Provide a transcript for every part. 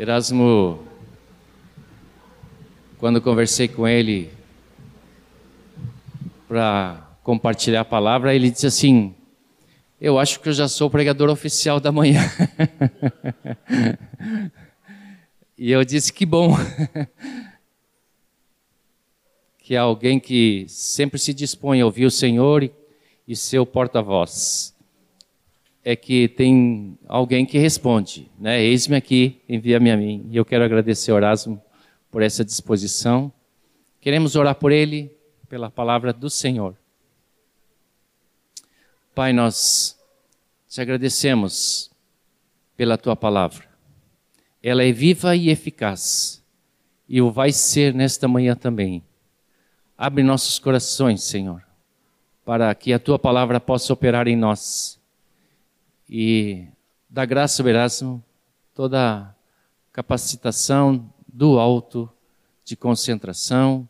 Erasmo, quando conversei com ele para compartilhar a palavra, ele disse assim: Eu acho que eu já sou o pregador oficial da manhã. e eu disse: Que bom. que é alguém que sempre se dispõe a ouvir o Senhor e, e seu porta-voz. É que tem alguém que responde, né? Eis-me aqui, envia-me a mim. E eu quero agradecer ao Erasmo por essa disposição. Queremos orar por ele, pela palavra do Senhor. Pai, nós te agradecemos pela tua palavra. Ela é viva e eficaz, e o vai ser nesta manhã também. Abre nossos corações, Senhor, para que a tua palavra possa operar em nós. E dá graça, Erasmo, toda capacitação do alto, de concentração,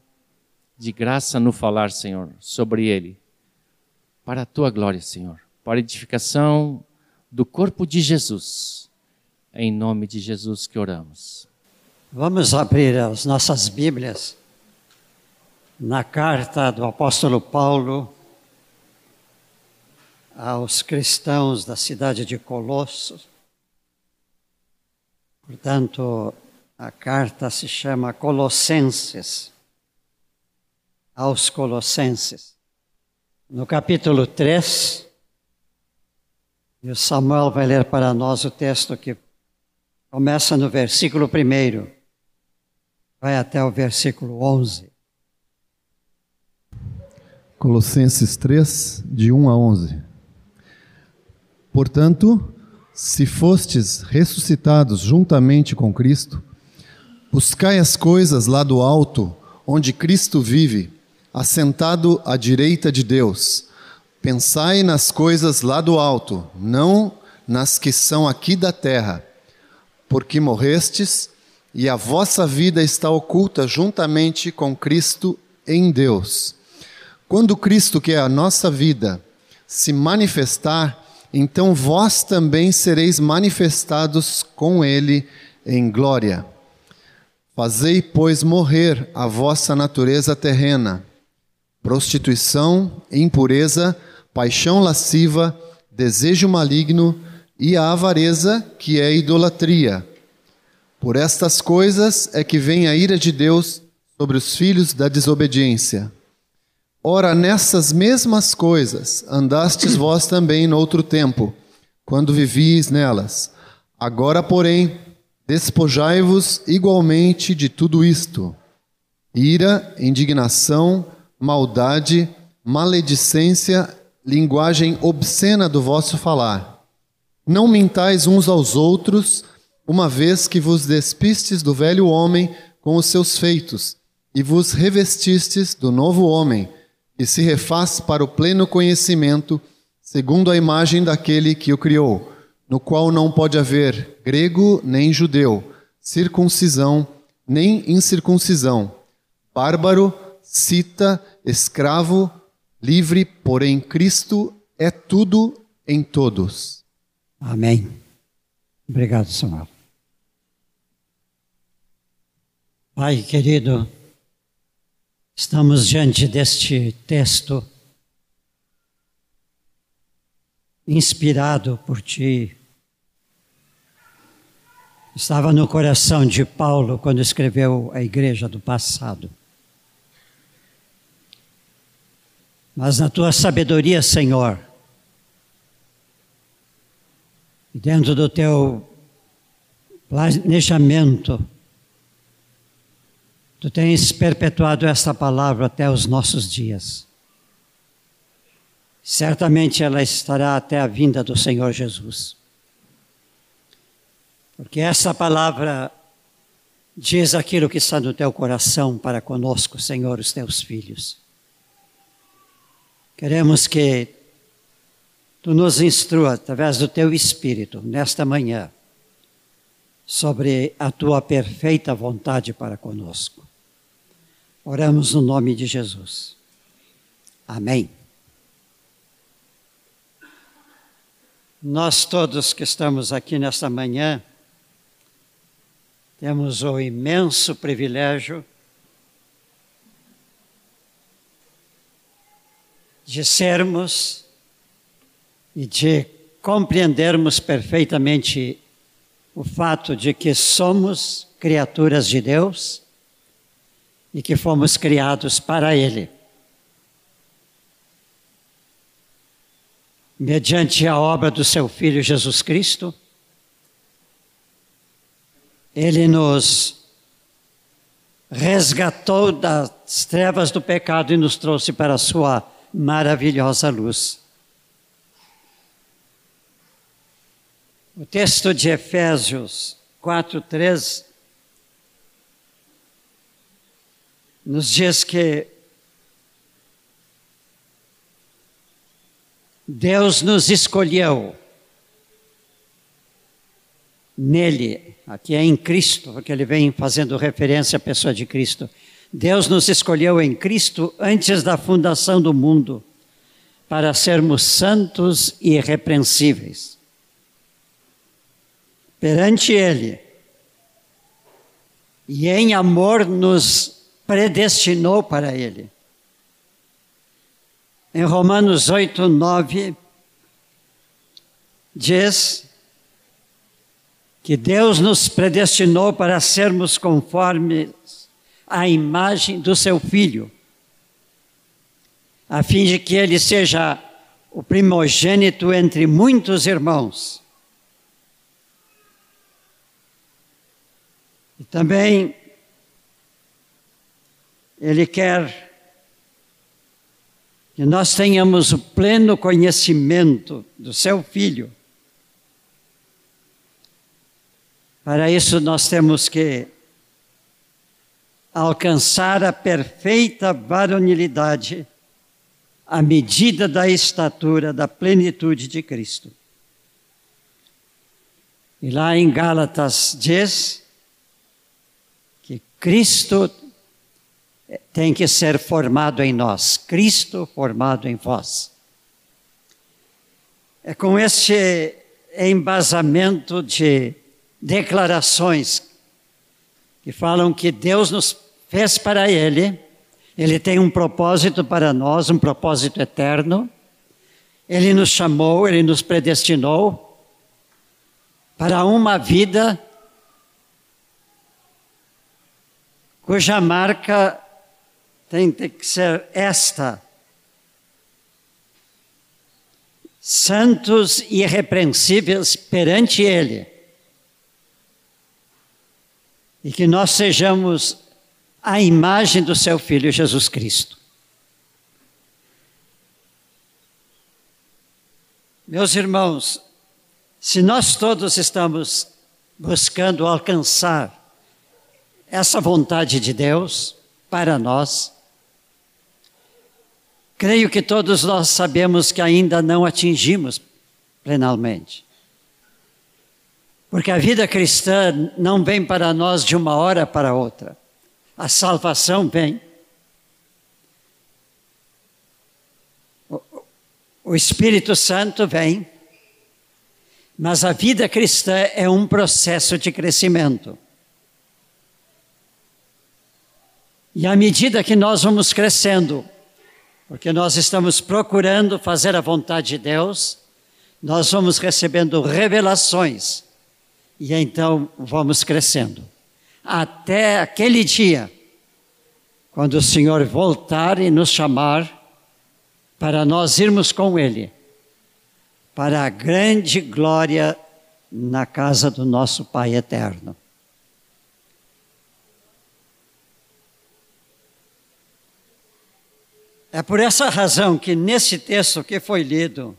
de graça no falar, Senhor, sobre ele para a tua glória, Senhor, para a edificação do corpo de Jesus. Em nome de Jesus que oramos. Vamos abrir as nossas Bíblias na carta do apóstolo Paulo aos cristãos da cidade de Colossos. Portanto, a carta se chama Colossenses, aos Colossenses no capítulo 3, e o Samuel vai ler para nós o texto que começa no versículo 1, vai até o versículo 11. Colossenses 3, de 1 a 11. Portanto, se fostes ressuscitados juntamente com Cristo, buscai as coisas lá do alto, onde Cristo vive assentado à direita de Deus. Pensai nas coisas lá do alto, não nas que são aqui da terra, porque morrestes e a vossa vida está oculta juntamente com Cristo em Deus. Quando Cristo, que é a nossa vida, se manifestar, então vós também sereis manifestados com Ele em glória. Fazei, pois, morrer a vossa natureza terrena prostituição, impureza, paixão lasciva, desejo maligno e a avareza, que é idolatria. Por estas coisas é que vem a ira de Deus sobre os filhos da desobediência. Ora, nessas mesmas coisas andastes vós também no outro tempo, quando vivíeis nelas. Agora, porém, despojai-vos igualmente de tudo isto: ira, indignação, maldade, maledicência, linguagem obscena do vosso falar. Não mintais uns aos outros, uma vez que vos despistes do velho homem com os seus feitos, e vos revestistes do novo homem, que se refaz para o pleno conhecimento, segundo a imagem daquele que o criou, no qual não pode haver grego nem judeu, circuncisão nem incircuncisão, bárbaro, cita, escravo, livre, porém Cristo é tudo em todos. Amém. Obrigado, Samuel. Pai querido, estamos diante deste texto inspirado por Ti. Estava no coração de Paulo quando escreveu a igreja do passado. mas na tua sabedoria, Senhor, dentro do teu planejamento, tu tens perpetuado esta palavra até os nossos dias. Certamente ela estará até a vinda do Senhor Jesus. Porque essa palavra diz aquilo que está no teu coração para conosco, Senhor, os teus filhos. Queremos que tu nos instrua através do teu Espírito nesta manhã sobre a tua perfeita vontade para conosco. Oramos no nome de Jesus. Amém. Nós todos que estamos aqui nesta manhã temos o imenso privilégio de sermos e de compreendermos perfeitamente o fato de que somos criaturas de Deus e que fomos criados para Ele. Mediante a obra do Seu Filho Jesus Cristo, Ele nos resgatou das trevas do pecado e nos trouxe para a Sua maravilhosa luz. O texto de Efésios 4:3 nos diz que Deus nos escolheu nele, aqui é em Cristo, porque ele vem fazendo referência à pessoa de Cristo. Deus nos escolheu em Cristo antes da fundação do mundo para sermos santos e irrepreensíveis. Perante Ele. E em amor nos predestinou para Ele. Em Romanos 8, 9, diz que Deus nos predestinou para sermos conformes a imagem do seu filho, a fim de que ele seja o primogênito entre muitos irmãos. E também ele quer que nós tenhamos o pleno conhecimento do seu filho. Para isso nós temos que alcançar a perfeita varonilidade à medida da estatura da plenitude de Cristo. E lá em Gálatas diz que Cristo tem que ser formado em nós, Cristo formado em vós. É com este embasamento de declarações que falam que Deus nos fez para Ele, Ele tem um propósito para nós, um propósito eterno. Ele nos chamou, Ele nos predestinou para uma vida cuja marca tem, que ser esta. Santos e irrepreensíveis perante Ele e que nós sejamos a imagem do seu Filho Jesus Cristo. Meus irmãos, se nós todos estamos buscando alcançar essa vontade de Deus para nós, creio que todos nós sabemos que ainda não atingimos plenamente. Porque a vida cristã não vem para nós de uma hora para outra. A salvação vem. O Espírito Santo vem. Mas a vida cristã é um processo de crescimento. E à medida que nós vamos crescendo, porque nós estamos procurando fazer a vontade de Deus, nós vamos recebendo revelações e então vamos crescendo. Até aquele dia, quando o Senhor voltar e nos chamar para nós irmos com Ele, para a grande glória na casa do nosso Pai eterno. É por essa razão que nesse texto que foi lido,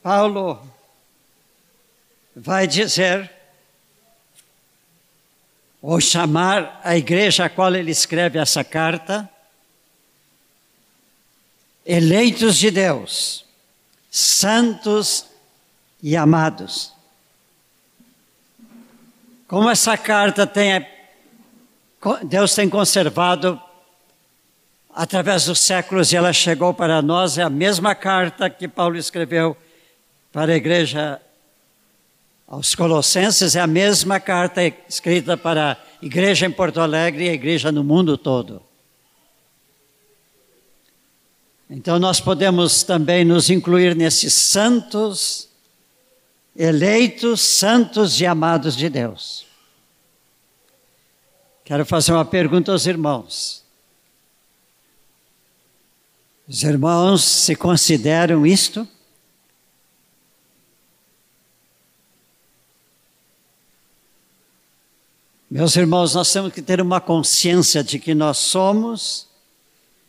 Paulo vai dizer, ou chamar a igreja a qual ele escreve essa carta, eleitos de Deus, santos e amados. Como essa carta tem, Deus tem conservado através dos séculos e ela chegou para nós, é a mesma carta que Paulo escreveu para a igreja aos Colossenses, é a mesma carta escrita para a igreja em Porto Alegre e a igreja no mundo todo. Então nós podemos também nos incluir nesses santos, eleitos, santos e amados de Deus. Quero fazer uma pergunta aos irmãos. Os irmãos se consideram isto? Meus irmãos, nós temos que ter uma consciência de que nós somos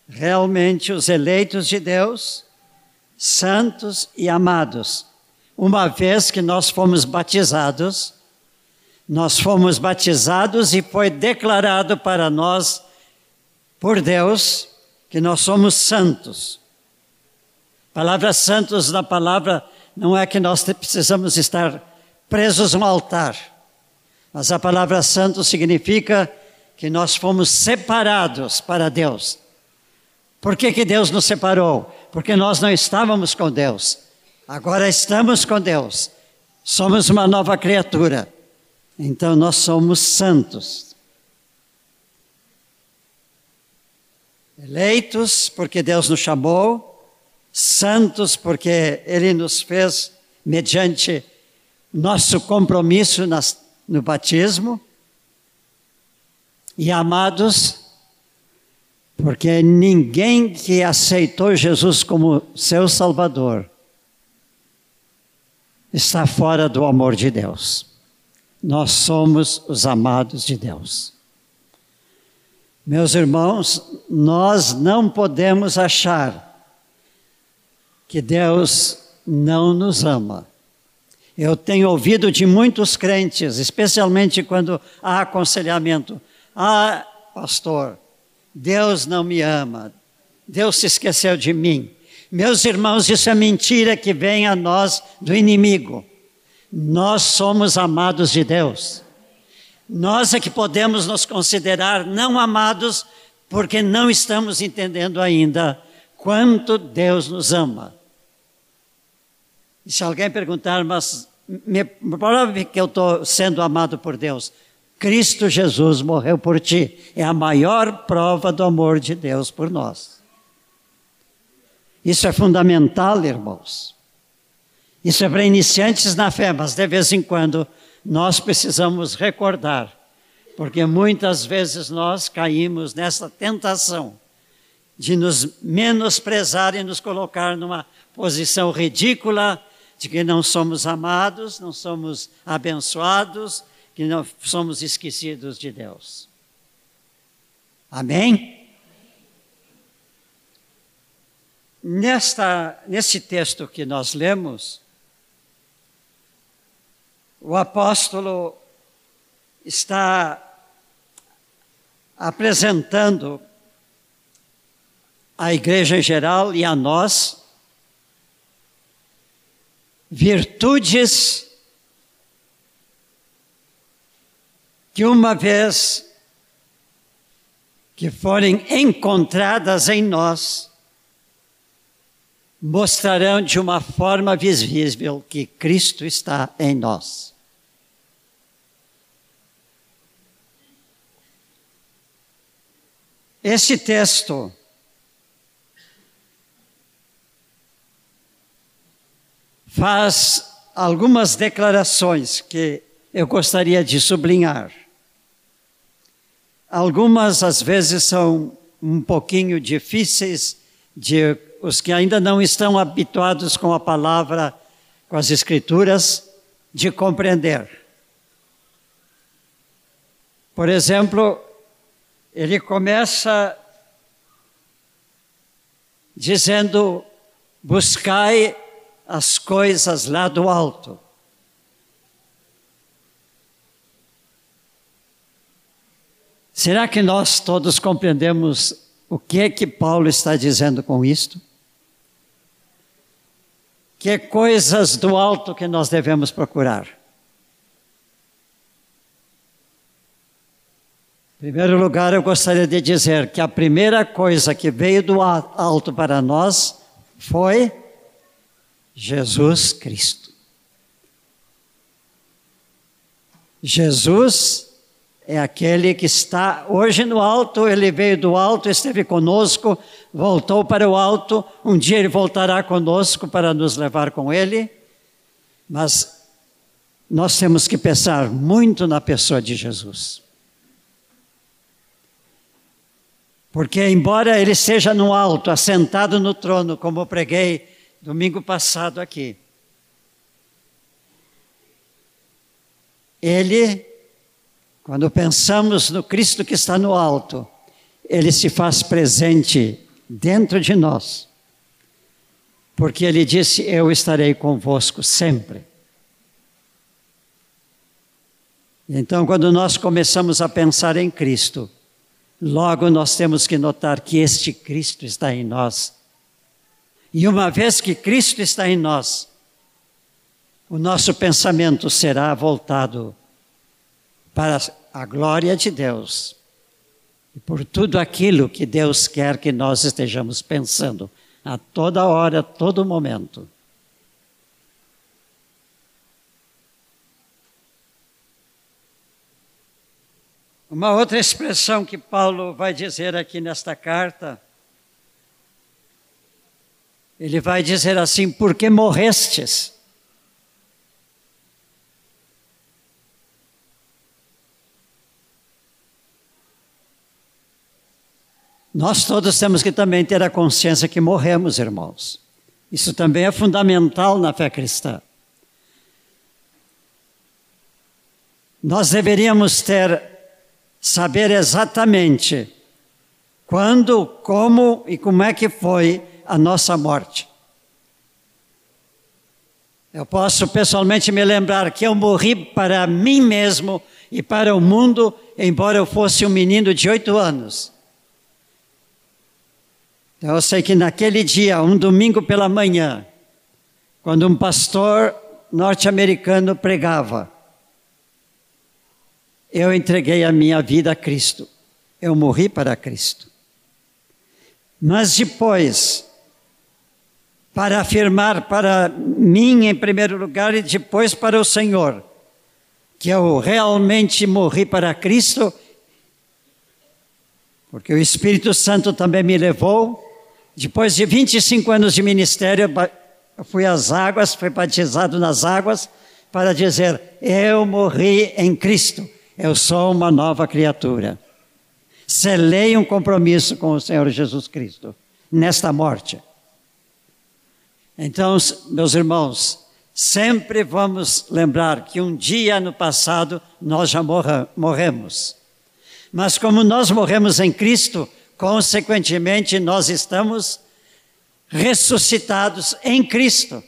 realmente os eleitos de Deus, santos e amados. Uma vez que nós fomos batizados, nós fomos batizados e foi declarado para nós por Deus que nós somos santos. A palavra santos na palavra não é que nós precisamos estar presos no altar, mas a palavra santo significa que nós fomos separados para Deus. Por que, que Deus nos separou? Porque nós não estávamos com Deus. Agora estamos com Deus. Somos uma nova criatura. Então nós somos santos. Eleitos porque Deus nos chamou, santos porque Ele nos fez mediante nosso compromisso nas, no batismo, e amados porque ninguém que aceitou Jesus como seu Salvador está fora do amor de Deus. Nós somos os amados de Deus. Meus irmãos, nós não podemos achar que Deus não nos ama. Eu tenho ouvido de muitos crentes, especialmente quando há aconselhamento: Ah, pastor, Deus não me ama, Deus se esqueceu de mim. Meus irmãos, isso é mentira que vem a nós do inimigo. Nós somos amados de Deus. Nós é que podemos nos considerar não amados porque não estamos entendendo ainda quanto Deus nos ama. E se alguém perguntar, mas me prove que eu estou sendo amado por Deus. Cristo Jesus morreu por ti. É a maior prova do amor de Deus por nós. Isso é fundamental, irmãos. Isso é para iniciantes na fé, mas de vez em quando nós precisamos recordar, porque muitas vezes nós caímos nessa tentação de nos menosprezar e nos colocar numa posição ridícula de que não somos amados, não somos abençoados, que não somos esquecidos de Deus. Amém? Nesta, nesse texto que nós lemos, o apóstolo está apresentando à igreja em geral e a nós virtudes que uma vez que forem encontradas em nós, mostrarão de uma forma visível que Cristo está em nós. Esse texto faz algumas declarações que eu gostaria de sublinhar. Algumas, às vezes, são um pouquinho difíceis de os que ainda não estão habituados com a palavra, com as escrituras, de compreender. Por exemplo, ele começa dizendo: buscai as coisas lá do alto. Será que nós todos compreendemos o que é que Paulo está dizendo com isto? Que coisas do alto que nós devemos procurar? Em primeiro lugar, eu gostaria de dizer que a primeira coisa que veio do alto para nós foi Jesus Cristo. Jesus é aquele que está hoje no alto, ele veio do alto, esteve conosco, voltou para o alto, um dia ele voltará conosco para nos levar com ele, mas nós temos que pensar muito na pessoa de Jesus. Porque, embora ele seja no alto, assentado no trono, como eu preguei domingo passado aqui, ele, quando pensamos no Cristo que está no alto, ele se faz presente dentro de nós. Porque ele disse: Eu estarei convosco sempre. Então, quando nós começamos a pensar em Cristo, Logo, nós temos que notar que este Cristo está em nós. E uma vez que Cristo está em nós, o nosso pensamento será voltado para a glória de Deus e por tudo aquilo que Deus quer que nós estejamos pensando a toda hora, a todo momento. Uma outra expressão que Paulo vai dizer aqui nesta carta, ele vai dizer assim: porque morrestes. Nós todos temos que também ter a consciência que morremos, irmãos. Isso também é fundamental na fé cristã. Nós deveríamos ter saber exatamente quando, como e como é que foi a nossa morte. Eu posso pessoalmente me lembrar que eu morri para mim mesmo e para o mundo, embora eu fosse um menino de oito anos. Eu sei que naquele dia, um domingo pela manhã, quando um pastor norte-americano pregava, eu entreguei a minha vida a Cristo. Eu morri para Cristo. Mas depois, para afirmar para mim em primeiro lugar e depois para o Senhor, que eu realmente morri para Cristo, porque o Espírito Santo também me levou. Depois de 25 anos de ministério, eu fui às águas, fui batizado nas águas, para dizer: Eu morri em Cristo eu sou uma nova criatura. Selei um compromisso com o Senhor Jesus Cristo nesta morte. Então, meus irmãos, sempre vamos lembrar que um dia no passado nós já morremos. Mas como nós morremos em Cristo, consequentemente nós estamos ressuscitados em Cristo.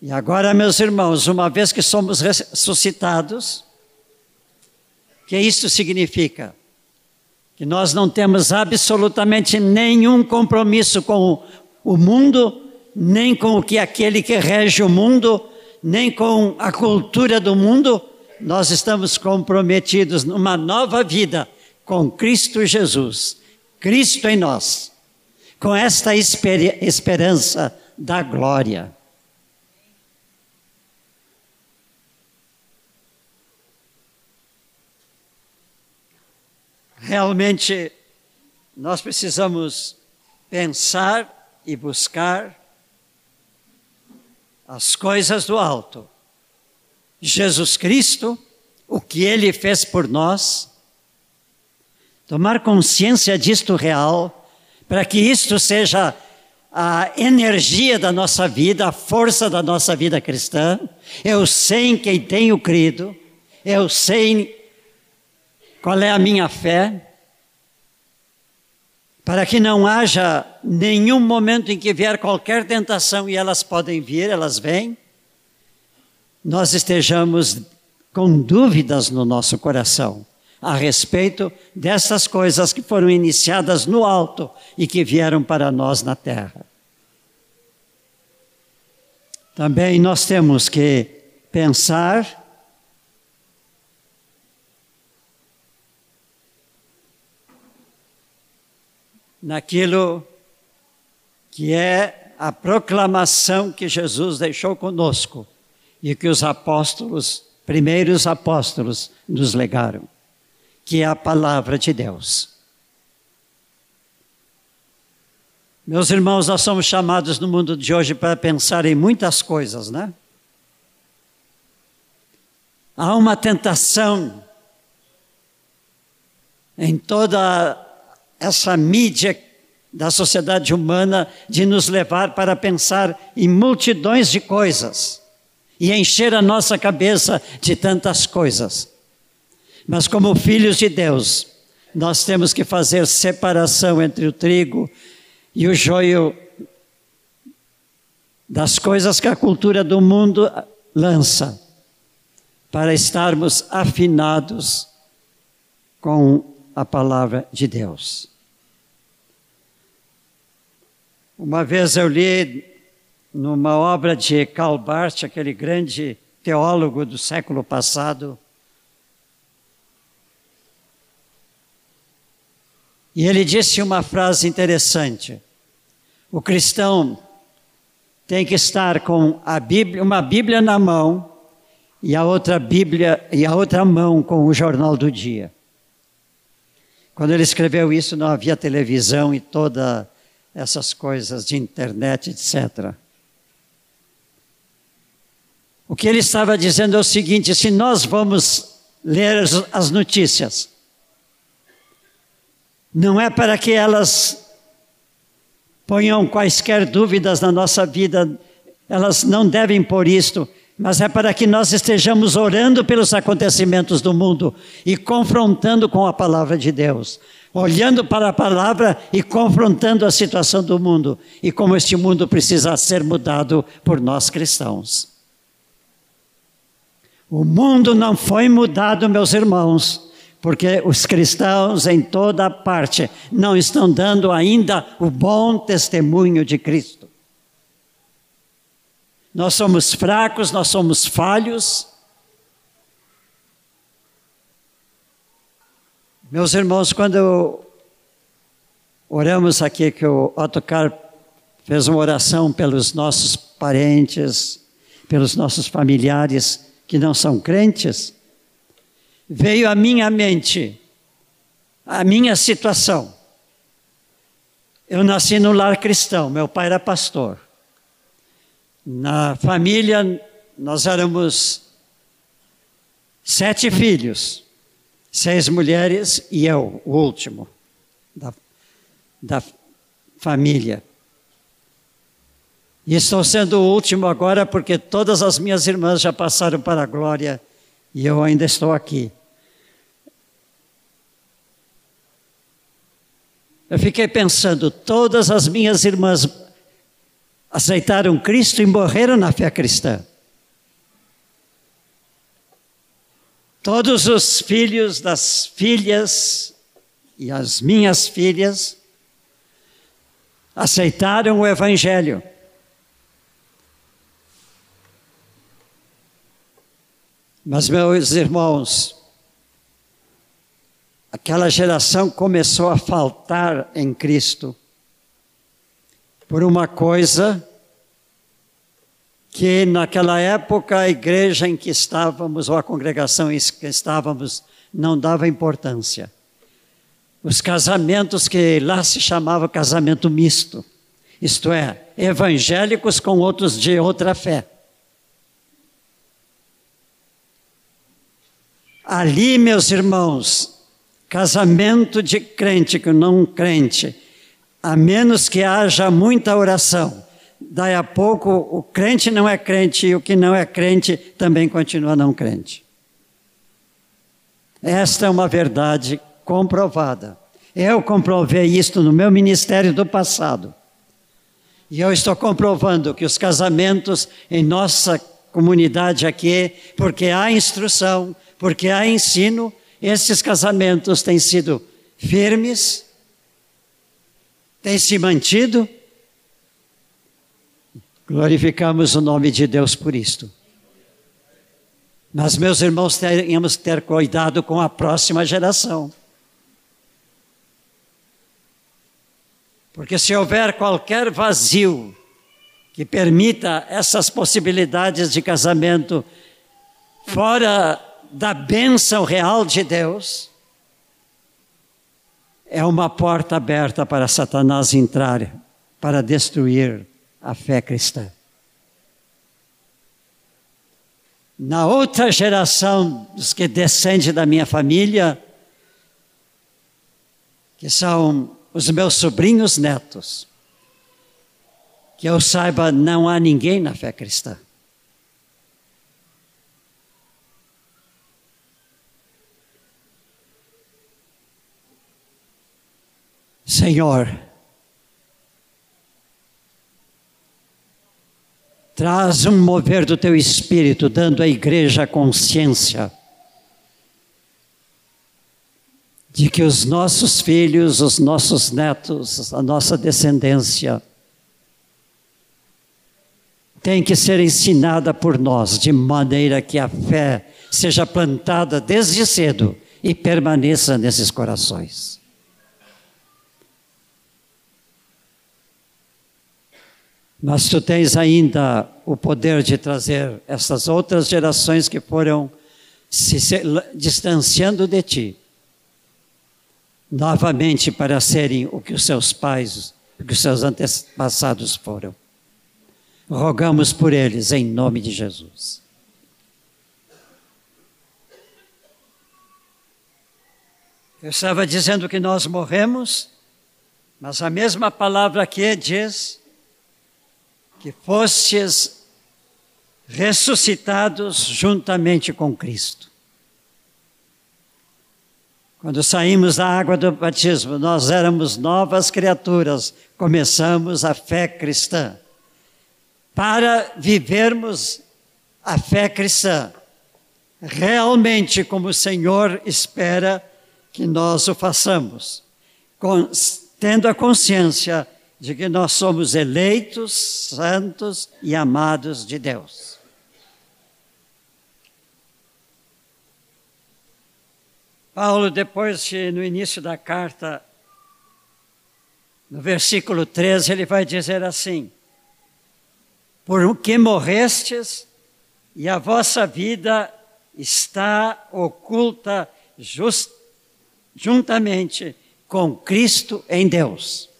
E agora, meus irmãos, uma vez que somos ressuscitados, que isso significa? Que nós não temos absolutamente nenhum compromisso com o mundo, nem com o que aquele que rege o mundo, nem com a cultura do mundo, nós estamos comprometidos numa nova vida com Cristo Jesus, Cristo em nós, com esta esper esperança da glória. Realmente, nós precisamos pensar e buscar as coisas do alto. Jesus Cristo, o que ele fez por nós, tomar consciência disto real, para que isto seja a energia da nossa vida, a força da nossa vida cristã. Eu sei em quem tenho crido, eu sei qual é a minha fé? Para que não haja nenhum momento em que vier qualquer tentação, e elas podem vir, elas vêm, nós estejamos com dúvidas no nosso coração a respeito dessas coisas que foram iniciadas no alto e que vieram para nós na terra. Também nós temos que pensar naquilo que é a proclamação que Jesus deixou conosco e que os apóstolos, primeiros apóstolos, nos legaram que é a palavra de Deus. Meus irmãos, nós somos chamados no mundo de hoje para pensar em muitas coisas, né? Há uma tentação em toda essa mídia da sociedade humana de nos levar para pensar em multidões de coisas e encher a nossa cabeça de tantas coisas. Mas, como filhos de Deus, nós temos que fazer separação entre o trigo e o joio das coisas que a cultura do mundo lança, para estarmos afinados com a palavra de Deus. Uma vez eu li numa obra de Karl Barth, aquele grande teólogo do século passado, E ele disse uma frase interessante. O cristão tem que estar com Bíblia, uma Bíblia na mão e a outra Bíblia e a outra mão com o jornal do dia. Quando ele escreveu isso, não havia televisão e todas essas coisas de internet, etc. O que ele estava dizendo é o seguinte: se nós vamos ler as notícias, não é para que elas ponham quaisquer dúvidas na nossa vida, elas não devem pôr isto, mas é para que nós estejamos orando pelos acontecimentos do mundo e confrontando com a palavra de Deus, olhando para a palavra e confrontando a situação do mundo e como este mundo precisa ser mudado por nós cristãos. O mundo não foi mudado, meus irmãos, porque os cristãos em toda parte não estão dando ainda o bom testemunho de Cristo. Nós somos fracos, nós somos falhos. Meus irmãos, quando oramos aqui, que o Ottocar fez uma oração pelos nossos parentes, pelos nossos familiares que não são crentes, veio à minha mente a minha situação. Eu nasci no lar cristão, meu pai era pastor. Na família, nós éramos sete filhos, seis mulheres e eu, o último da, da família. E estou sendo o último agora porque todas as minhas irmãs já passaram para a glória e eu ainda estou aqui. Eu fiquei pensando, todas as minhas irmãs aceitaram Cristo e morreram na fé cristã. Todos os filhos das filhas e as minhas filhas aceitaram o Evangelho. Mas, meus irmãos, aquela geração começou a faltar em Cristo por uma coisa que naquela época a igreja em que estávamos, ou a congregação em que estávamos, não dava importância. Os casamentos que lá se chamava casamento misto, isto é, evangélicos com outros de outra fé. Ali, meus irmãos, casamento de crente com não crente, a menos que haja muita oração, daí a pouco o crente não é crente e o que não é crente também continua não crente. Esta é uma verdade comprovada. Eu comprovei isto no meu ministério do passado. E eu estou comprovando que os casamentos em nossa comunidade aqui, porque há instrução, porque há ensino, esses casamentos têm sido firmes, têm se mantido. Glorificamos o nome de Deus por isto. Mas, meus irmãos, temos que ter cuidado com a próxima geração. Porque se houver qualquer vazio que permita essas possibilidades de casamento fora da bênção real de Deus, é uma porta aberta para Satanás entrar, para destruir a fé cristã. Na outra geração dos que descende da minha família, que são os meus sobrinhos netos, que eu saiba, não há ninguém na fé cristã. Senhor, traz um mover do teu espírito, dando à igreja consciência de que os nossos filhos, os nossos netos, a nossa descendência tem que ser ensinada por nós, de maneira que a fé seja plantada desde cedo e permaneça nesses corações. Mas tu tens ainda o poder de trazer essas outras gerações que foram se distanciando de ti, novamente para serem o que os seus pais, o que os seus antepassados foram. Rogamos por eles em nome de Jesus. Eu estava dizendo que nós morremos, mas a mesma palavra aqui diz que fostes ressuscitados juntamente com Cristo. Quando saímos da água do batismo, nós éramos novas criaturas, começamos a fé cristã. Para vivermos a fé cristã, realmente como o Senhor espera que nós o façamos, tendo a consciência de que nós somos eleitos, santos e amados de Deus. Paulo, depois, no início da carta, no versículo 13, ele vai dizer assim: Por que morrestes e a vossa vida está oculta just, juntamente com Cristo em Deus.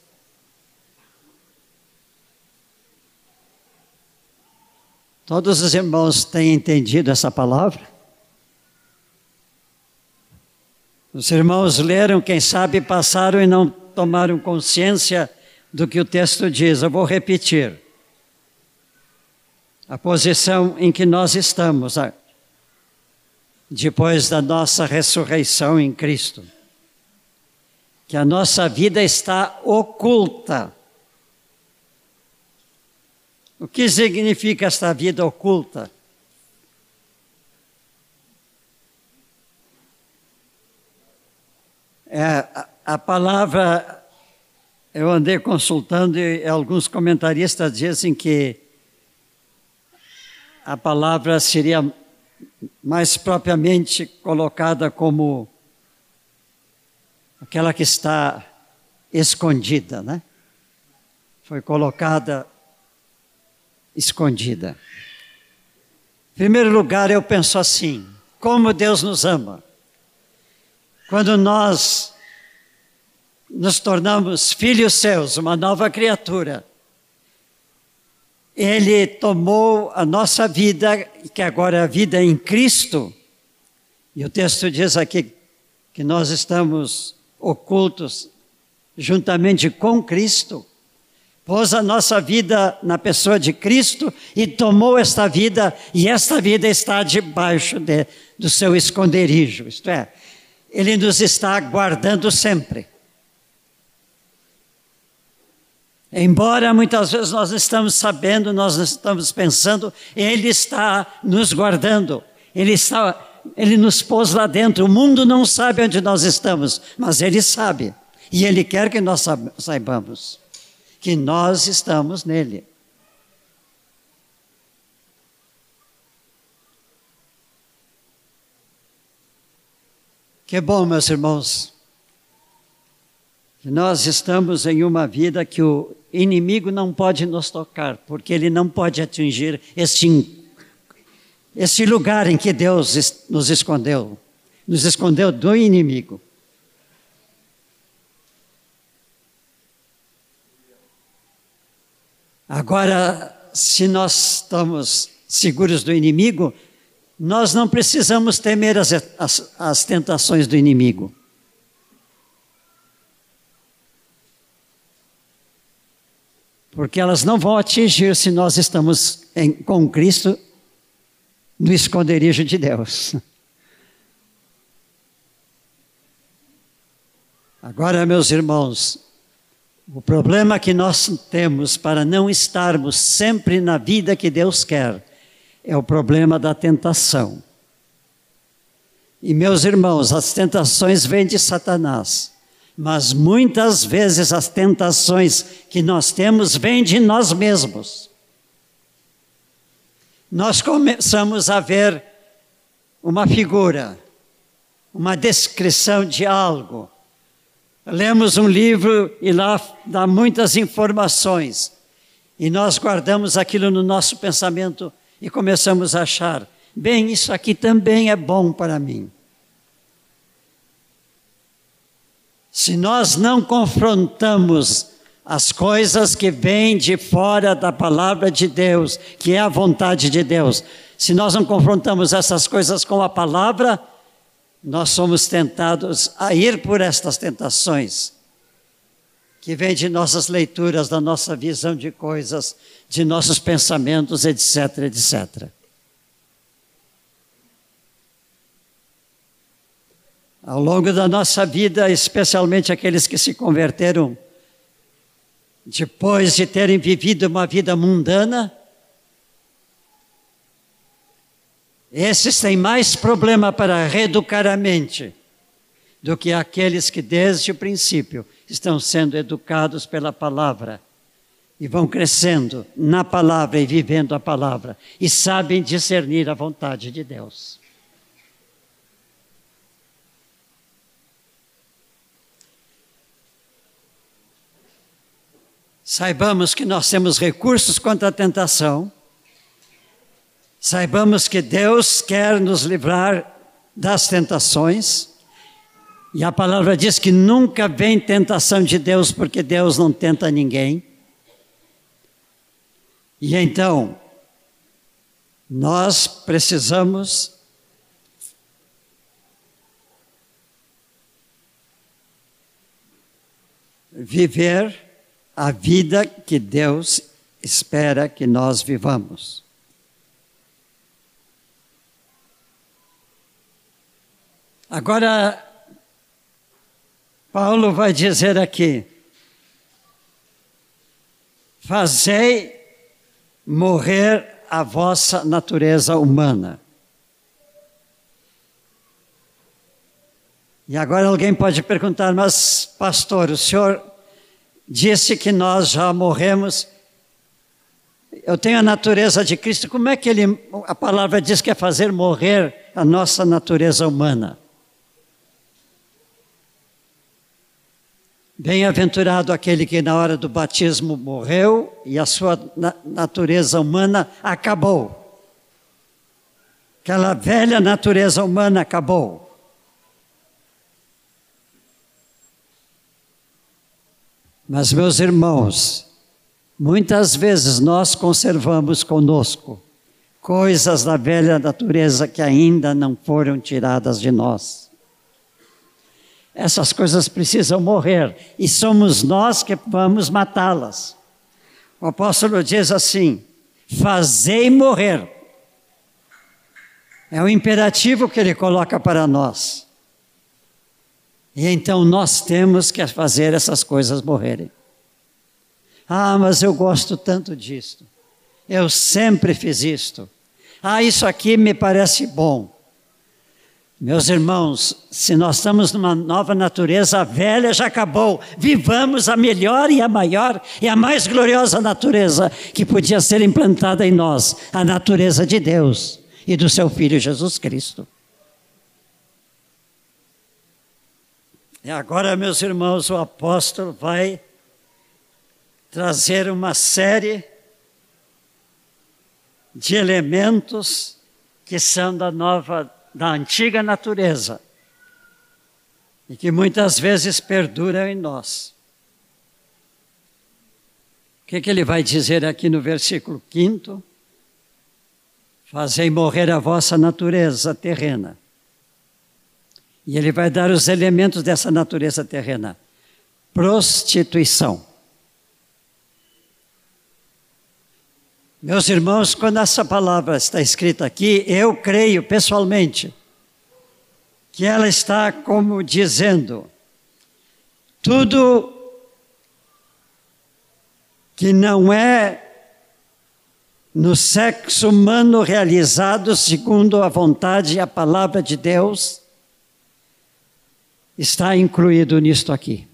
Todos os irmãos têm entendido essa palavra? Os irmãos leram, quem sabe passaram e não tomaram consciência do que o texto diz. Eu vou repetir. A posição em que nós estamos depois da nossa ressurreição em Cristo. Que a nossa vida está oculta o que significa esta vida oculta? É, a, a palavra, eu andei consultando e alguns comentaristas dizem que a palavra seria mais propriamente colocada como aquela que está escondida, né? Foi colocada escondida. Em primeiro lugar, eu penso assim: como Deus nos ama. Quando nós nos tornamos filhos seus, uma nova criatura, Ele tomou a nossa vida, que agora é a vida em Cristo, e o texto diz aqui que nós estamos ocultos juntamente com Cristo pôs a nossa vida na pessoa de Cristo e tomou esta vida, e esta vida está debaixo de, do seu esconderijo, isto é, Ele nos está guardando sempre. Embora muitas vezes nós estamos sabendo, nós estamos pensando, Ele está nos guardando, Ele está, Ele nos pôs lá dentro. O mundo não sabe onde nós estamos, mas Ele sabe, e Ele quer que nós saibamos que nós estamos nele. Que bom, meus irmãos, Nós estamos em uma vida que o inimigo não pode nos tocar, porque ele não pode atingir este, este lugar em que Deus nos escondeu nos escondeu do inimigo. Agora, se nós estamos seguros do inimigo, nós não precisamos temer as, as, as tentações do inimigo. Porque elas não vão atingir se nós estamos em, com Cristo no esconderijo de Deus. Agora, meus irmãos, o problema que nós temos para não estarmos sempre na vida que Deus quer é o problema da tentação. E, meus irmãos, as tentações vêm de Satanás, mas muitas vezes as tentações que nós temos vêm de nós mesmos. Nós começamos a ver uma figura, uma descrição de algo lemos um livro e lá dá muitas informações. E nós guardamos aquilo no nosso pensamento e começamos a achar: bem, isso aqui também é bom para mim. Se nós não confrontamos as coisas que vêm de fora da palavra de Deus, que é a vontade de Deus, se nós não confrontamos essas coisas com a palavra, nós somos tentados a ir por estas tentações, que vêm de nossas leituras, da nossa visão de coisas, de nossos pensamentos, etc, etc. Ao longo da nossa vida, especialmente aqueles que se converteram depois de terem vivido uma vida mundana, Esses têm mais problema para reeducar a mente do que aqueles que desde o princípio estão sendo educados pela palavra e vão crescendo na palavra e vivendo a palavra e sabem discernir a vontade de Deus. Saibamos que nós temos recursos contra a tentação Saibamos que Deus quer nos livrar das tentações. E a palavra diz que nunca vem tentação de Deus, porque Deus não tenta ninguém. E então, nós precisamos viver a vida que Deus espera que nós vivamos. Agora, Paulo vai dizer aqui: fazei morrer a vossa natureza humana. E agora alguém pode perguntar, mas pastor, o senhor disse que nós já morremos. Eu tenho a natureza de Cristo, como é que ele, a palavra diz que é fazer morrer a nossa natureza humana? Bem-aventurado aquele que na hora do batismo morreu e a sua natureza humana acabou. Aquela velha natureza humana acabou. Mas, meus irmãos, muitas vezes nós conservamos conosco coisas da velha natureza que ainda não foram tiradas de nós. Essas coisas precisam morrer e somos nós que vamos matá-las. O apóstolo diz assim: fazei morrer. É o imperativo que ele coloca para nós. E então nós temos que fazer essas coisas morrerem. Ah, mas eu gosto tanto disto. Eu sempre fiz isto. Ah, isso aqui me parece bom. Meus irmãos, se nós estamos numa nova natureza, a velha já acabou. Vivamos a melhor e a maior e a mais gloriosa natureza que podia ser implantada em nós a natureza de Deus e do seu Filho Jesus Cristo. E agora, meus irmãos, o apóstolo vai trazer uma série de elementos que são da nova, da antiga natureza e que muitas vezes perduram em nós. O que, que ele vai dizer aqui no versículo 5? Fazei morrer a vossa natureza terrena. E ele vai dar os elementos dessa natureza terrena: prostituição. Meus irmãos, quando essa palavra está escrita aqui, eu creio pessoalmente que ela está como dizendo: tudo que não é no sexo humano realizado segundo a vontade e a palavra de Deus, está incluído nisto aqui.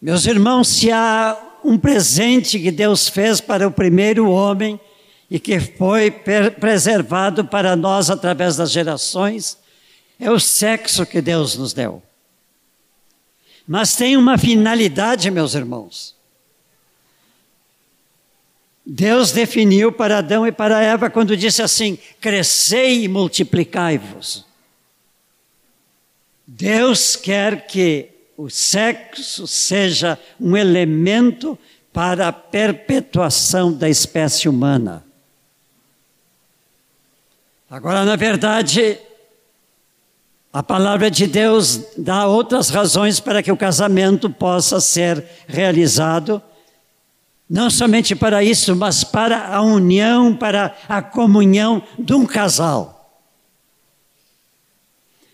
Meus irmãos, se há um presente que Deus fez para o primeiro homem e que foi preservado para nós através das gerações, é o sexo que Deus nos deu. Mas tem uma finalidade, meus irmãos. Deus definiu para Adão e para Eva quando disse assim: crescei e multiplicai-vos. Deus quer que o sexo seja um elemento para a perpetuação da espécie humana. Agora, na verdade, a palavra de Deus dá outras razões para que o casamento possa ser realizado não somente para isso, mas para a união, para a comunhão de um casal.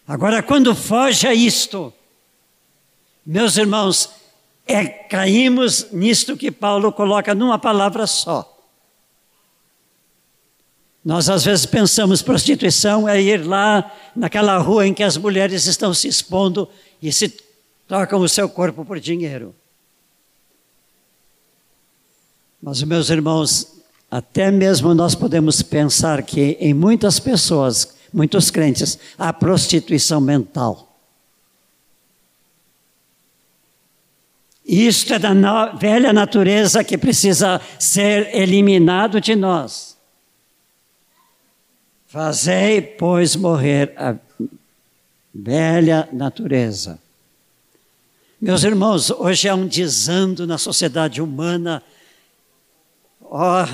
Agora, quando foge a isto, meus irmãos, é, caímos nisto que Paulo coloca numa palavra só. Nós às vezes pensamos prostituição é ir lá naquela rua em que as mulheres estão se expondo e se trocam o seu corpo por dinheiro. Mas, meus irmãos, até mesmo nós podemos pensar que em muitas pessoas, muitos crentes, há prostituição mental. Isto é da velha natureza que precisa ser eliminado de nós. Fazei, pois, morrer a velha natureza. Meus irmãos, hoje há um desando na sociedade humana ó,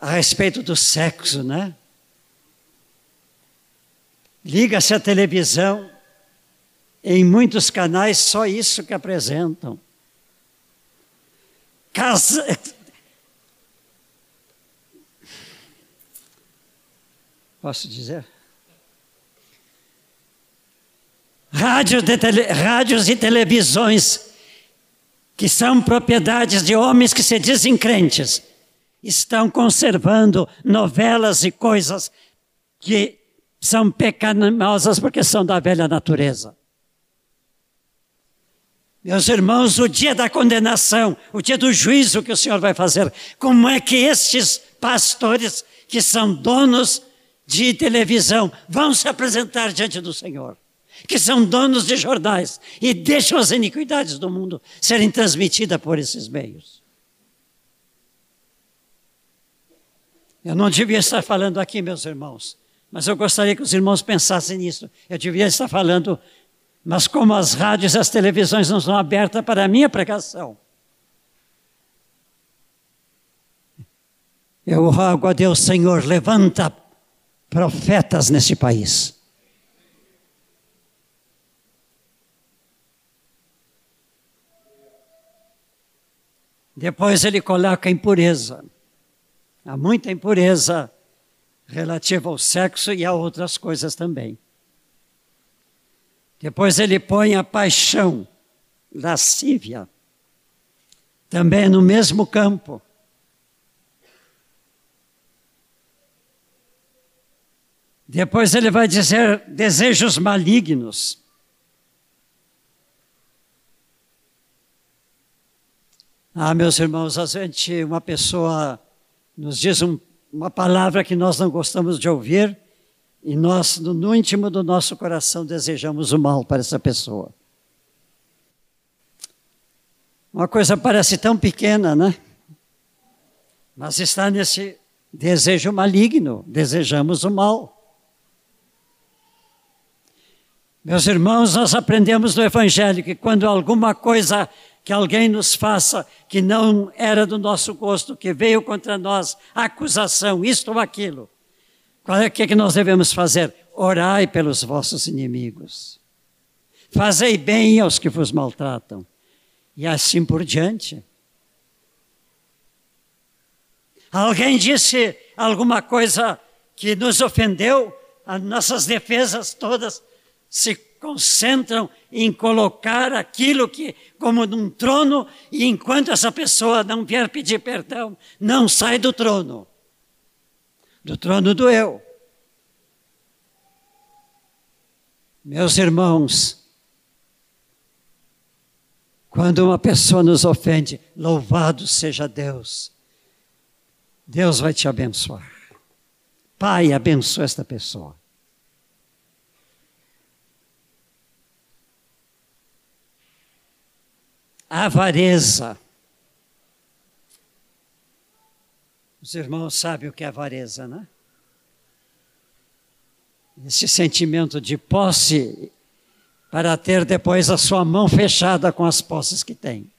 a respeito do sexo, né? Liga-se a televisão, em muitos canais só isso que apresentam. Casa... Posso dizer? Rádio tele... Rádios e televisões que são propriedades de homens que se dizem crentes, estão conservando novelas e coisas que são pecaminosas porque são da velha natureza. Meus irmãos, o dia da condenação, o dia do juízo que o Senhor vai fazer, como é que estes pastores que são donos de televisão vão se apresentar diante do Senhor? que são donos de jornais e deixam as iniquidades do mundo serem transmitidas por esses meios. Eu não devia estar falando aqui, meus irmãos, mas eu gostaria que os irmãos pensassem nisso. Eu devia estar falando, mas como as rádios e as televisões não são abertas para a minha pregação, eu rogo a Deus, Senhor, levanta profetas nesse país Depois ele coloca a impureza. Há muita impureza relativa ao sexo e a outras coisas também. Depois ele põe a paixão, lascívia, também no mesmo campo. Depois ele vai dizer desejos malignos. Ah, meus irmãos, a gente, uma pessoa nos diz um, uma palavra que nós não gostamos de ouvir e nós, no íntimo do nosso coração, desejamos o mal para essa pessoa. Uma coisa parece tão pequena, né? Mas está nesse desejo maligno, desejamos o mal. Meus irmãos, nós aprendemos no Evangelho que quando alguma coisa que alguém nos faça que não era do nosso gosto, que veio contra nós, acusação, isto ou aquilo, é que, é que nós devemos fazer? Orai pelos vossos inimigos. Fazei bem aos que vos maltratam. E assim por diante. Alguém disse alguma coisa que nos ofendeu, as nossas defesas todas se concentram em colocar aquilo que como num trono e enquanto essa pessoa não vier pedir perdão, não sai do trono. Do trono do eu. Meus irmãos, quando uma pessoa nos ofende, louvado seja Deus. Deus vai te abençoar. Pai, abençoa esta pessoa. avareza. Os irmãos sabem o que é avareza, né? Esse sentimento de posse para ter depois a sua mão fechada com as posses que tem.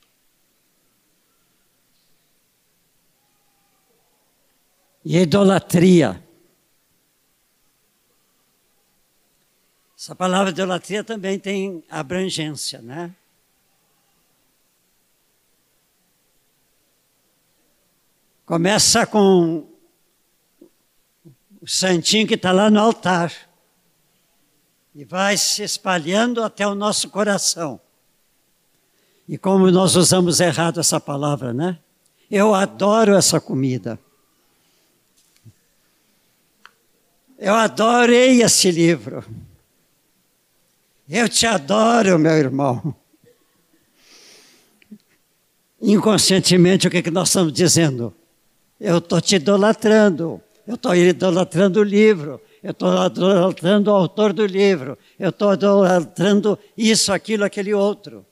E idolatria. Essa palavra idolatria também tem abrangência, né? Começa com o santinho que está lá no altar e vai se espalhando até o nosso coração. E como nós usamos errado essa palavra, né? Eu adoro essa comida. Eu adorei esse livro. Eu te adoro, meu irmão. Inconscientemente, o que, que nós estamos dizendo? Eu estou te idolatrando. Eu estou idolatrando o livro. Eu estou idolatrando o autor do livro. Eu estou idolatrando isso, aquilo, aquele outro.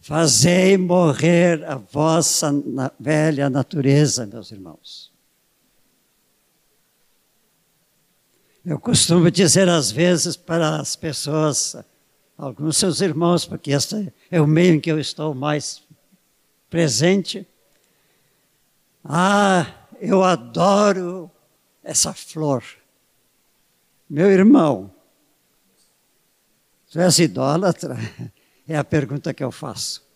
Fazei morrer a vossa velha natureza, meus irmãos. Eu costumo dizer às vezes para as pessoas, alguns seus irmãos, porque este é o meio em que eu estou mais presente, ah, eu adoro essa flor. Meu irmão, tu és idólatra? É a pergunta que eu faço.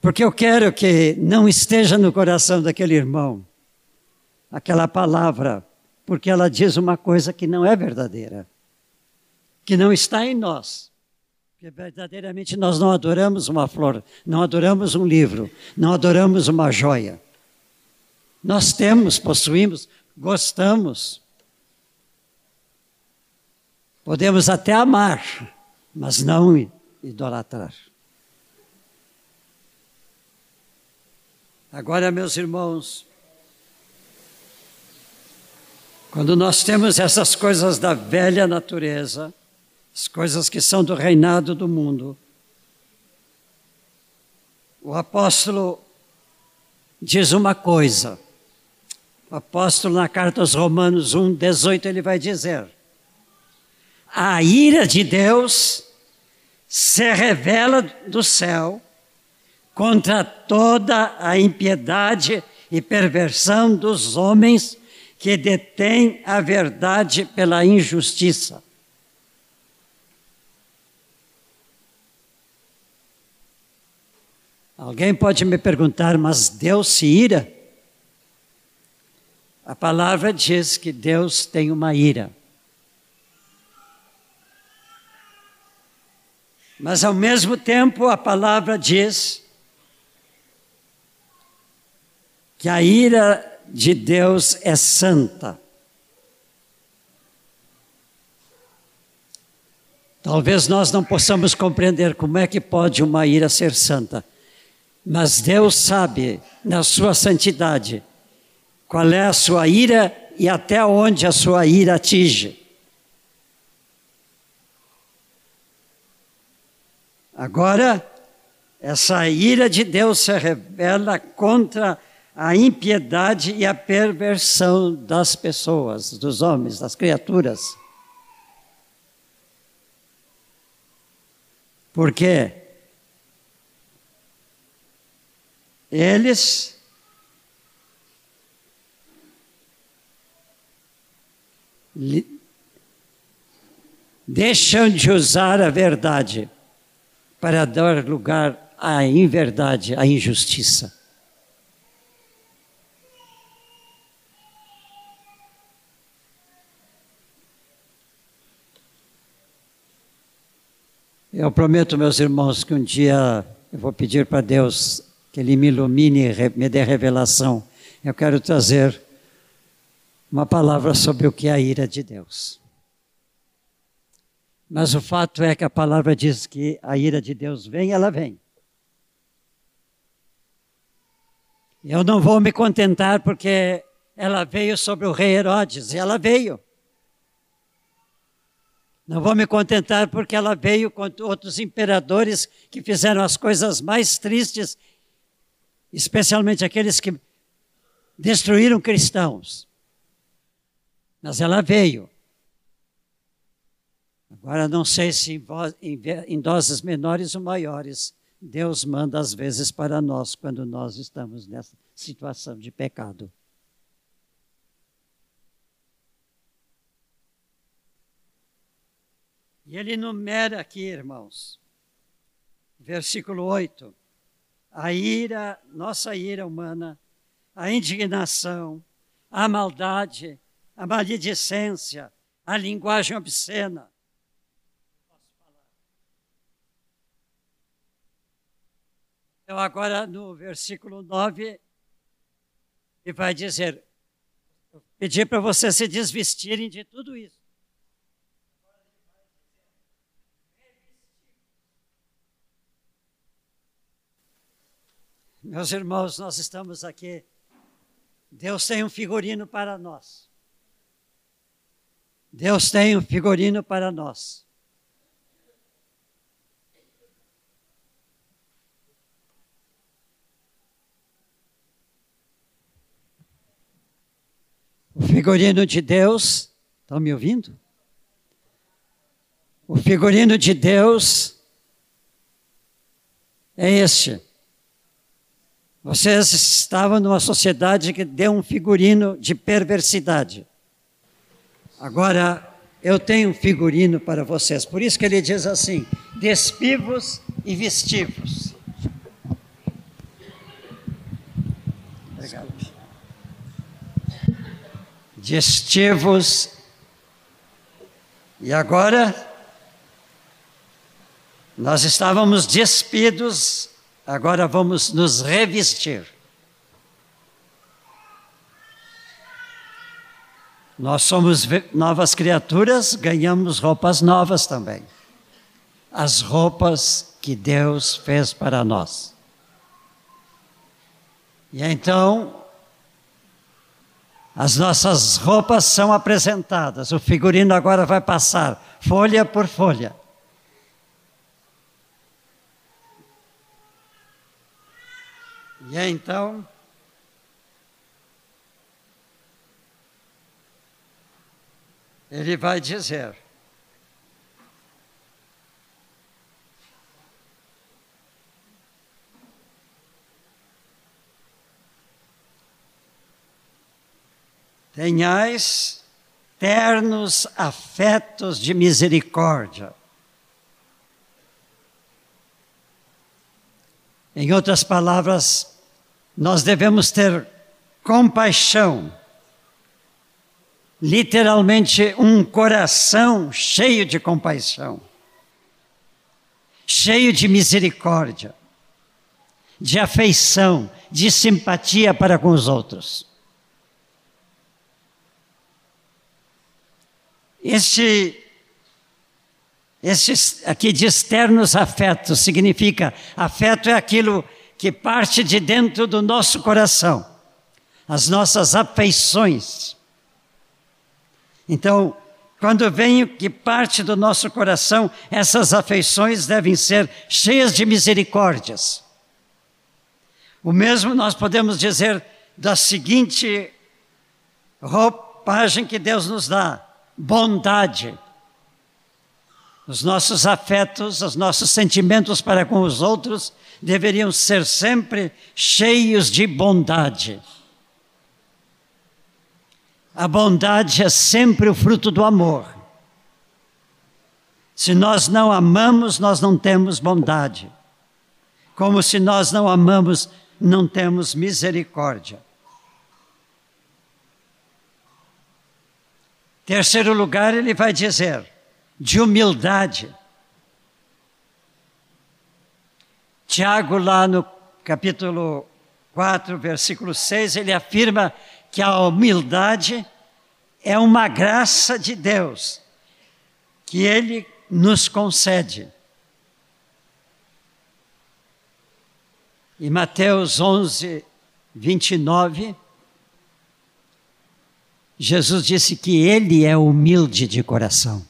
Porque eu quero que não esteja no coração daquele irmão aquela palavra, porque ela diz uma coisa que não é verdadeira, que não está em nós. Porque verdadeiramente nós não adoramos uma flor, não adoramos um livro, não adoramos uma joia. Nós temos, possuímos, gostamos. Podemos até amar, mas não idolatrar. Agora, meus irmãos, quando nós temos essas coisas da velha natureza, as coisas que são do reinado do mundo. O apóstolo diz uma coisa. O apóstolo, na carta aos Romanos 1, 18, ele vai dizer: A ira de Deus se revela do céu contra toda a impiedade e perversão dos homens que detêm a verdade pela injustiça. Alguém pode me perguntar, mas Deus se ira? A palavra diz que Deus tem uma ira. Mas ao mesmo tempo a palavra diz que a ira de Deus é santa. Talvez nós não possamos compreender como é que pode uma ira ser santa. Mas Deus sabe, na sua santidade, qual é a sua ira e até onde a sua ira atinge. Agora, essa ira de Deus se revela contra a impiedade e a perversão das pessoas, dos homens, das criaturas. Porque eles deixam de usar a verdade para dar lugar à inverdade, à injustiça. Eu prometo, meus irmãos, que um dia eu vou pedir para Deus que Ele me ilumine e me dê revelação. Eu quero trazer uma palavra sobre o que é a ira de Deus. Mas o fato é que a palavra diz que a ira de Deus vem, ela vem. Eu não vou me contentar porque ela veio sobre o rei Herodes, e ela veio. Não vou me contentar porque ela veio com outros imperadores que fizeram as coisas mais tristes, especialmente aqueles que destruíram cristãos. Mas ela veio. Agora, não sei se em doses menores ou maiores, Deus manda às vezes para nós quando nós estamos nessa situação de pecado. E ele enumera aqui, irmãos, versículo 8, a ira, nossa ira humana, a indignação, a maldade, a maledicência, a linguagem obscena. Então, agora no versículo 9, ele vai dizer: pedir para vocês se desvestirem de tudo isso. Meus irmãos, nós estamos aqui. Deus tem um figurino para nós. Deus tem um figurino para nós. O figurino de Deus, estão me ouvindo? O figurino de Deus é este. Vocês estavam numa sociedade que deu um figurino de perversidade. Agora, eu tenho um figurino para vocês. Por isso que ele diz assim: despivos e vestivos. Obrigado. Destivos. E agora, nós estávamos despidos Agora vamos nos revestir. Nós somos novas criaturas, ganhamos roupas novas também. As roupas que Deus fez para nós. E então, as nossas roupas são apresentadas. O figurino agora vai passar folha por folha. E então, ele vai dizer: Tenhais ternos afetos de misericórdia. Em outras palavras, nós devemos ter compaixão, literalmente um coração cheio de compaixão, cheio de misericórdia, de afeição, de simpatia para com os outros. Este, este aqui de externos afetos significa afeto é aquilo que parte de dentro do nosso coração, as nossas afeições. Então, quando vem que parte do nosso coração, essas afeições devem ser cheias de misericórdias. O mesmo nós podemos dizer da seguinte roupagem que Deus nos dá: bondade. Os nossos afetos, os nossos sentimentos para com os outros deveriam ser sempre cheios de bondade. A bondade é sempre o fruto do amor. Se nós não amamos, nós não temos bondade. Como se nós não amamos, não temos misericórdia. Terceiro lugar, ele vai dizer, de humildade. Tiago, lá no capítulo 4, versículo 6, ele afirma que a humildade é uma graça de Deus que Ele nos concede. Em Mateus 11, 29, Jesus disse que Ele é humilde de coração.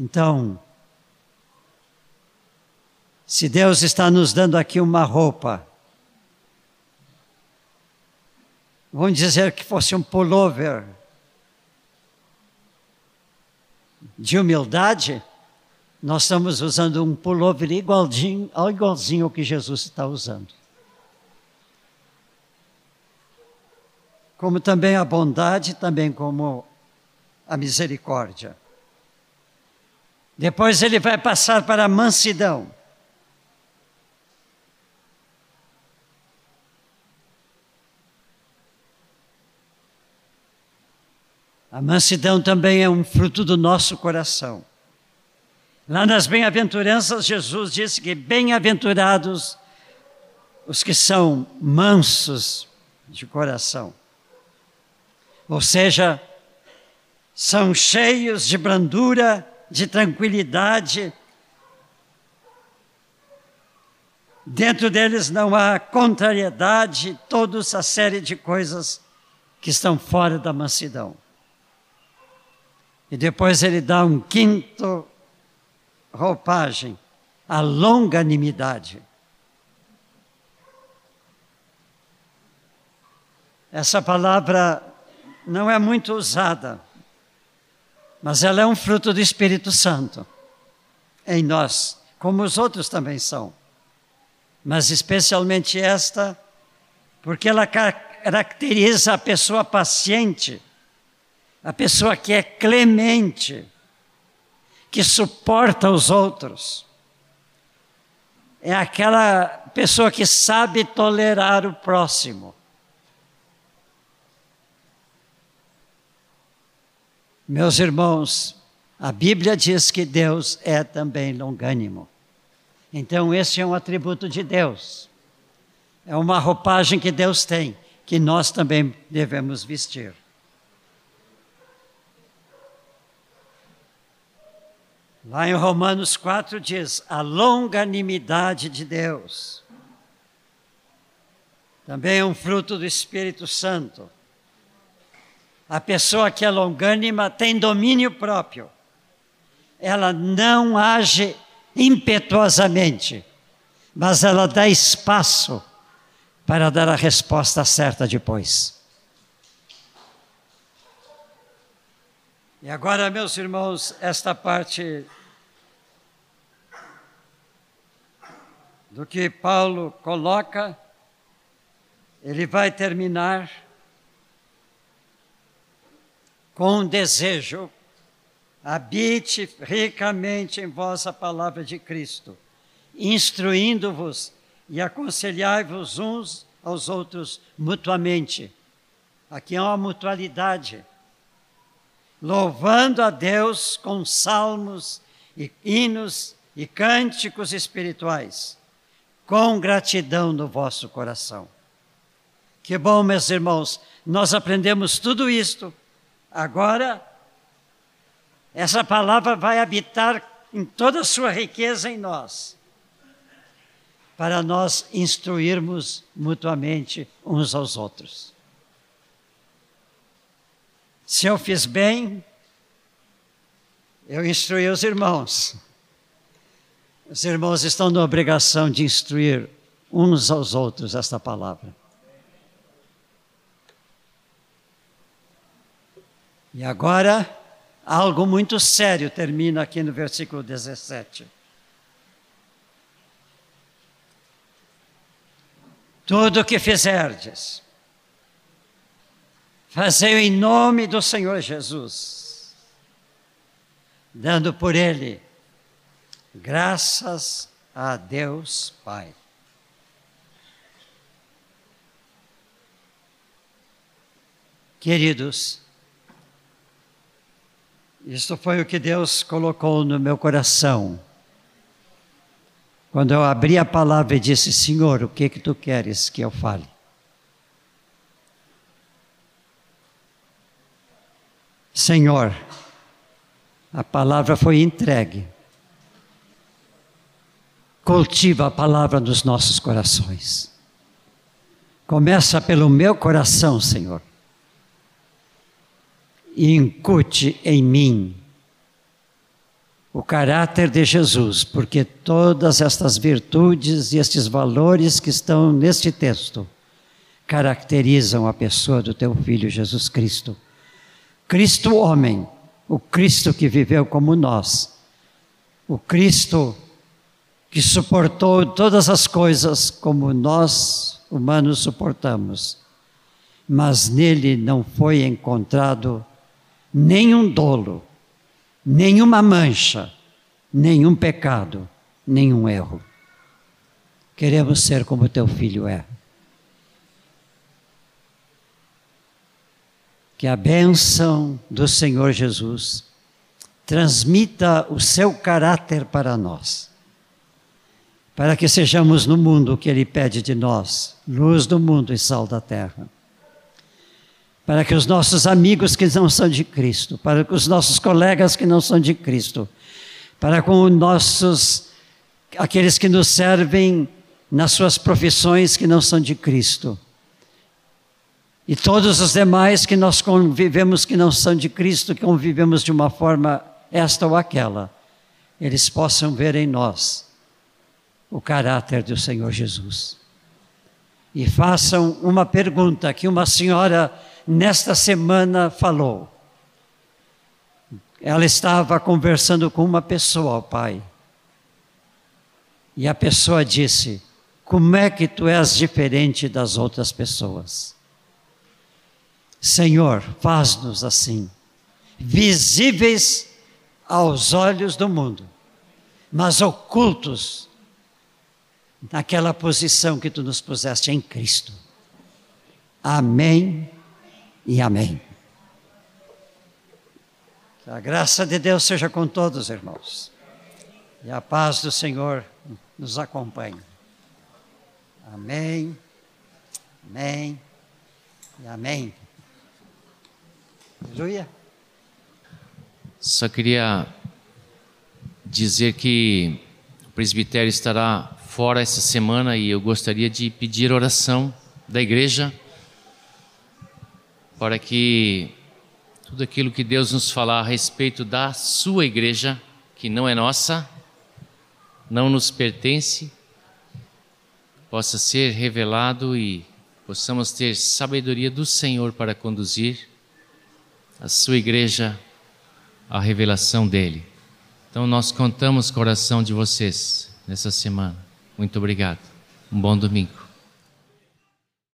Então, se Deus está nos dando aqui uma roupa vamos dizer que fosse um pullover de humildade, nós estamos usando um pullover igualzinho, igualzinho ao que Jesus está usando. Como também a bondade, também como a misericórdia. Depois ele vai passar para a mansidão. A mansidão também é um fruto do nosso coração. Lá nas bem-aventuranças, Jesus disse que bem-aventurados os que são mansos de coração. Ou seja, são cheios de brandura, de tranquilidade. Dentro deles não há contrariedade, toda essa série de coisas que estão fora da mansidão. E depois ele dá um quinto roupagem, a longanimidade. Essa palavra não é muito usada, mas ela é um fruto do Espírito Santo em nós, como os outros também são. Mas especialmente esta, porque ela caracteriza a pessoa paciente a pessoa que é clemente, que suporta os outros, é aquela pessoa que sabe tolerar o próximo. Meus irmãos, a Bíblia diz que Deus é também longânimo. Então, esse é um atributo de Deus. É uma roupagem que Deus tem, que nós também devemos vestir. Lá em Romanos 4 diz: a longanimidade de Deus. Também é um fruto do Espírito Santo. A pessoa que é longânima tem domínio próprio. Ela não age impetuosamente, mas ela dá espaço para dar a resposta certa depois. E agora, meus irmãos, esta parte do que Paulo coloca, ele vai terminar com desejo: habite ricamente em vós a palavra de Cristo, instruindo-vos e aconselhai-vos uns aos outros mutuamente. Aqui há uma mutualidade louvando a Deus com salmos e hinos e cânticos espirituais, com gratidão no vosso coração. Que bom, meus irmãos, nós aprendemos tudo isto. Agora, essa palavra vai habitar em toda a sua riqueza em nós, para nós instruirmos mutuamente uns aos outros. Se eu fiz bem, eu instruí os irmãos. Os irmãos estão na obrigação de instruir uns aos outros esta palavra. E agora, algo muito sério termina aqui no versículo 17. Tudo o que fizerdes, fazei em nome do Senhor Jesus, dando por ele graças a Deus Pai. Queridos, isso foi o que Deus colocou no meu coração. Quando eu abri a palavra e disse: Senhor, o que que tu queres que eu fale? Senhor, a palavra foi entregue. Cultiva a palavra nos nossos corações. Começa pelo meu coração, Senhor e incute em mim o caráter de Jesus, porque todas estas virtudes e estes valores que estão neste texto caracterizam a pessoa do teu filho Jesus Cristo. Cristo homem, o Cristo que viveu como nós, o Cristo que suportou todas as coisas como nós humanos suportamos, mas nele não foi encontrado nenhum dolo, nenhuma mancha, nenhum pecado, nenhum erro. Queremos ser como teu filho é. Que a bênção do Senhor Jesus transmita o seu caráter para nós, para que sejamos no mundo o que Ele pede de nós, luz do mundo e sal da terra para que os nossos amigos que não são de Cristo, para que os nossos colegas que não são de Cristo, para com os nossos aqueles que nos servem nas suas profissões que não são de Cristo. E todos os demais que nós convivemos que não são de Cristo, que convivemos de uma forma esta ou aquela, eles possam ver em nós o caráter do Senhor Jesus. E façam uma pergunta que uma senhora nesta semana falou. Ela estava conversando com uma pessoa, pai. E a pessoa disse: Como é que tu és diferente das outras pessoas? Senhor, faz-nos assim, visíveis aos olhos do mundo, mas ocultos naquela posição que tu nos puseste em Cristo. Amém e amém. Que a graça de Deus seja com todos, irmãos. E a paz do Senhor nos acompanhe. Amém, amém e amém. Aleluia. Só queria dizer que o presbitério estará fora essa semana e eu gostaria de pedir oração da igreja para que tudo aquilo que Deus nos falar a respeito da sua igreja, que não é nossa, não nos pertence, possa ser revelado e possamos ter sabedoria do Senhor para conduzir a sua igreja à revelação dele. Então nós contamos com de vocês nessa semana. Muito obrigado. Um bom domingo.